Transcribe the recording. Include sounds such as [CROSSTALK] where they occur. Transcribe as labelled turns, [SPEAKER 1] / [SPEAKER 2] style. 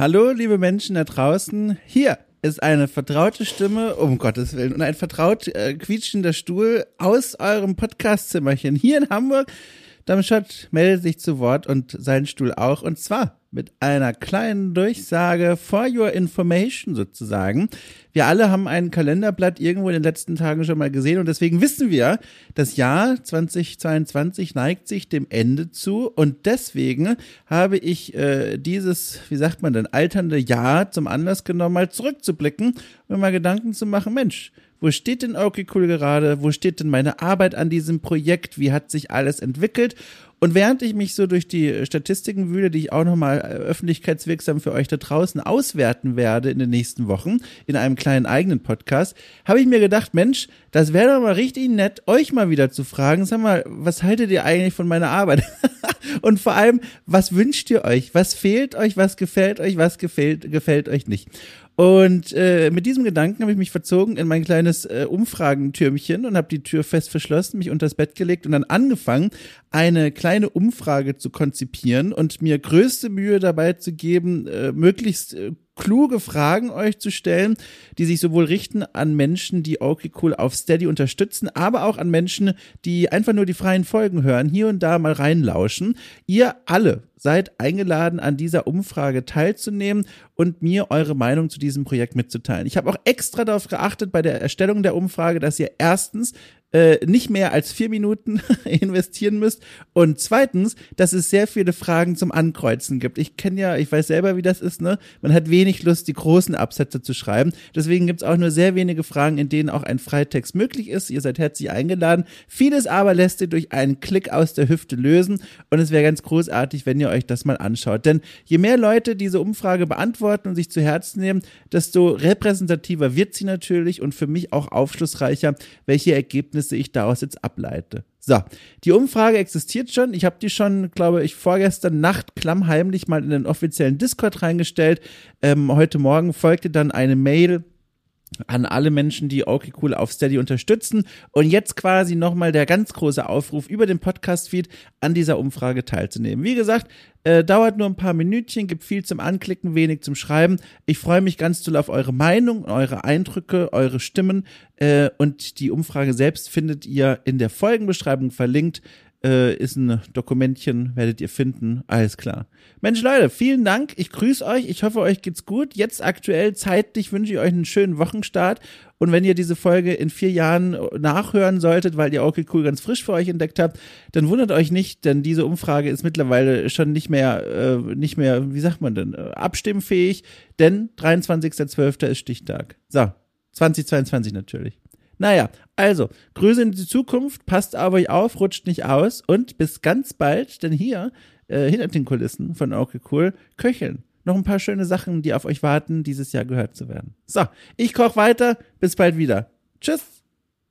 [SPEAKER 1] Hallo, liebe Menschen da draußen. Hier ist eine vertraute Stimme, um Gottes Willen, und ein vertraut äh, quietschender Stuhl aus eurem Podcastzimmerchen hier in Hamburg. Darmstadt meldet sich zu Wort und sein Stuhl auch. Und zwar mit einer kleinen Durchsage for your information sozusagen. Wir alle haben ein Kalenderblatt irgendwo in den letzten Tagen schon mal gesehen und deswegen wissen wir, das Jahr 2022 neigt sich dem Ende zu und deswegen habe ich äh, dieses, wie sagt man denn, alternde Jahr zum Anlass genommen, mal zurückzublicken und mal Gedanken zu machen, Mensch, wo steht denn okay cool gerade? Wo steht denn meine Arbeit an diesem Projekt? Wie hat sich alles entwickelt? Und während ich mich so durch die Statistiken wühle, die ich auch nochmal äh, öffentlichkeitswirksam für euch da draußen auswerten werde in den nächsten Wochen in einem kleinen eigenen Podcast, habe ich mir gedacht, Mensch, das wäre doch mal richtig nett, euch mal wieder zu fragen, sag mal, was haltet ihr eigentlich von meiner Arbeit? [LAUGHS] Und vor allem, was wünscht ihr euch? Was fehlt euch? Was gefällt euch? Was gefällt, gefällt euch nicht? Und äh, mit diesem Gedanken habe ich mich verzogen in mein kleines äh, Umfragentürmchen und habe die Tür fest verschlossen, mich unter das Bett gelegt und dann angefangen, eine kleine Umfrage zu konzipieren und mir größte Mühe dabei zu geben, äh, möglichst äh, kluge Fragen euch zu stellen, die sich sowohl richten an Menschen, die okay cool auf Steady unterstützen, aber auch an Menschen, die einfach nur die freien Folgen hören, hier und da mal reinlauschen. Ihr alle seid eingeladen, an dieser Umfrage teilzunehmen und mir eure Meinung zu diesem Projekt mitzuteilen. Ich habe auch extra darauf geachtet bei der Erstellung der Umfrage, dass ihr erstens äh, nicht mehr als vier Minuten [LAUGHS] investieren müsst und zweitens, dass es sehr viele Fragen zum Ankreuzen gibt. Ich kenne ja, ich weiß selber, wie das ist, ne? Man hat wenig Lust, die großen Absätze zu schreiben. Deswegen gibt's auch nur sehr wenige Fragen, in denen auch ein Freitext möglich ist. Ihr seid herzlich eingeladen. Vieles aber lässt ihr durch einen Klick aus der Hüfte lösen und es wäre ganz großartig, wenn ihr euch das mal anschaut. Denn je mehr Leute diese Umfrage beantworten und sich zu Herzen nehmen, desto repräsentativer wird sie natürlich und für mich auch aufschlussreicher, welche Ergebnisse Ergebnisse ich daraus jetzt ableite. So, die Umfrage existiert schon. Ich habe die schon, glaube ich, vorgestern Nacht klammheimlich mal in den offiziellen Discord reingestellt. Ähm, heute Morgen folgte dann eine Mail an alle Menschen, die okay cool auf Steady unterstützen. Und jetzt quasi nochmal der ganz große Aufruf über den Podcast-Feed an dieser Umfrage teilzunehmen. Wie gesagt, äh, dauert nur ein paar Minütchen, gibt viel zum Anklicken, wenig zum Schreiben. Ich freue mich ganz doll auf eure Meinung, eure Eindrücke, eure Stimmen. Äh, und die Umfrage selbst findet ihr in der Folgenbeschreibung verlinkt äh, ist ein Dokumentchen, werdet ihr finden. Alles klar. Mensch, Leute, vielen Dank. Ich grüße euch. Ich hoffe, euch geht's gut. Jetzt aktuell zeitlich wünsche ich euch einen schönen Wochenstart. Und wenn ihr diese Folge in vier Jahren nachhören solltet, weil ihr okay cool ganz frisch für euch entdeckt habt, dann wundert euch nicht, denn diese Umfrage ist mittlerweile schon nicht mehr, äh, nicht mehr, wie sagt man denn, äh, abstimmfähig, denn 23.12. ist Stichtag. So, 2022 natürlich. Naja, also, Grüße in die Zukunft, passt auf euch auf, rutscht nicht aus und bis ganz bald, denn hier, äh, hinter den Kulissen von Okay Cool, köcheln. Noch ein paar schöne Sachen, die auf euch warten, dieses Jahr gehört zu werden. So, ich koch weiter, bis bald wieder. Tschüss!